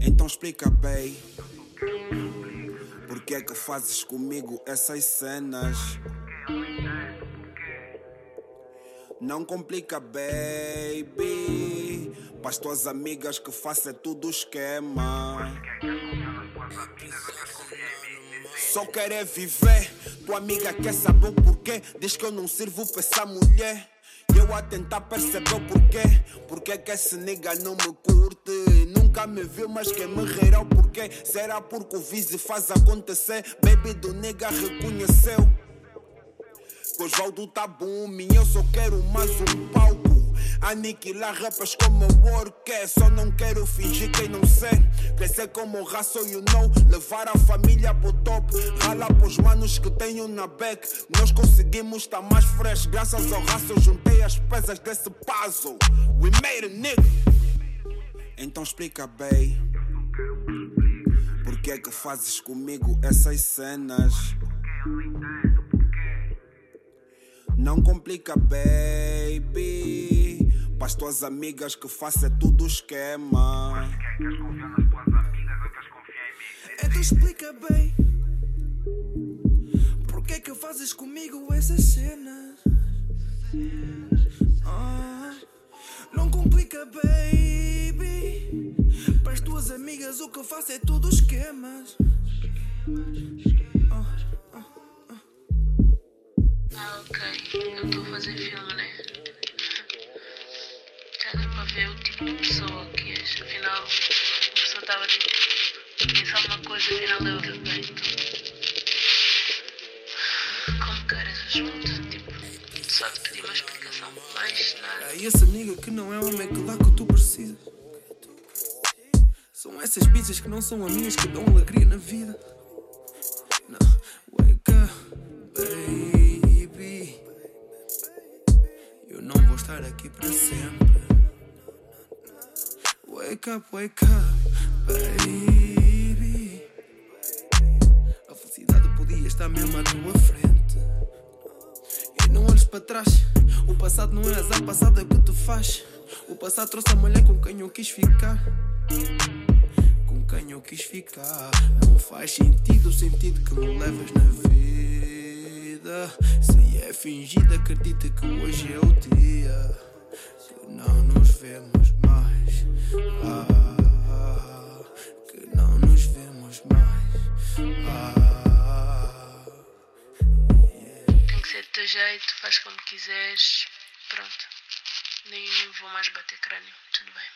Então explica bem. Por que é que fazes comigo essas cenas? Não complica, baby. Para as tuas amigas que façam tudo esquema. Só querer viver. Tua amiga quer saber o porquê. Diz que eu não sirvo pra essa mulher. Eu a tentar perceber o porquê. Porque que esse nigga não me curte. Nunca me viu, mas quer me rir ao porquê. Será porque o Vise faz acontecer? Baby do nigga reconheceu. Que Osvaldo tá booming, eu só quero mais um palco. Aniquilar rappers como work é. Só não quero fingir quem não sei. Crescer como raça, you know. Levar a família pro top. Rala pros manos que tenho na back. Nós conseguimos estar mais fresh. Graças ao raça, eu juntei as peças desse puzzle. We made a nigga. Então explica bem. Por que é que fazes comigo essas cenas? Não complica, baby. Para as tuas amigas que façam tudo esquema. Então explica bem Por que é que fazes comigo essas cenas Ah, Não complica baby Para as tuas amigas o que eu faço é tudo esquemas Ah, ah, ah. Ah, ok. Eu estou a fazer filme, né? Coisa, afinal é outra bem. Como queres ajuda? Tipo, só te pedi uma explicação. Mais nada. É esse amigo que não é homem que dá o que tu precisas São essas bichas que não são amigas que dão alegria na vida wake up, baby Eu não vou estar aqui para sempre Wake up, wake up, baby estar mesmo à tua frente e não olhes para trás. O passado não é azar, passado é o que tu faz. O passado trouxe a mulher com quem eu quis ficar. Com quem eu quis ficar. Não faz sentido o sentido que me levas na vida. Se é fingido, acredita que hoje é o dia. Que não nos vemos mais. Ah, que não nos vemos mais. Ah. Teu jeito, faz como quiseres. Pronto. Nem, nem vou mais bater crânio. Tudo bem.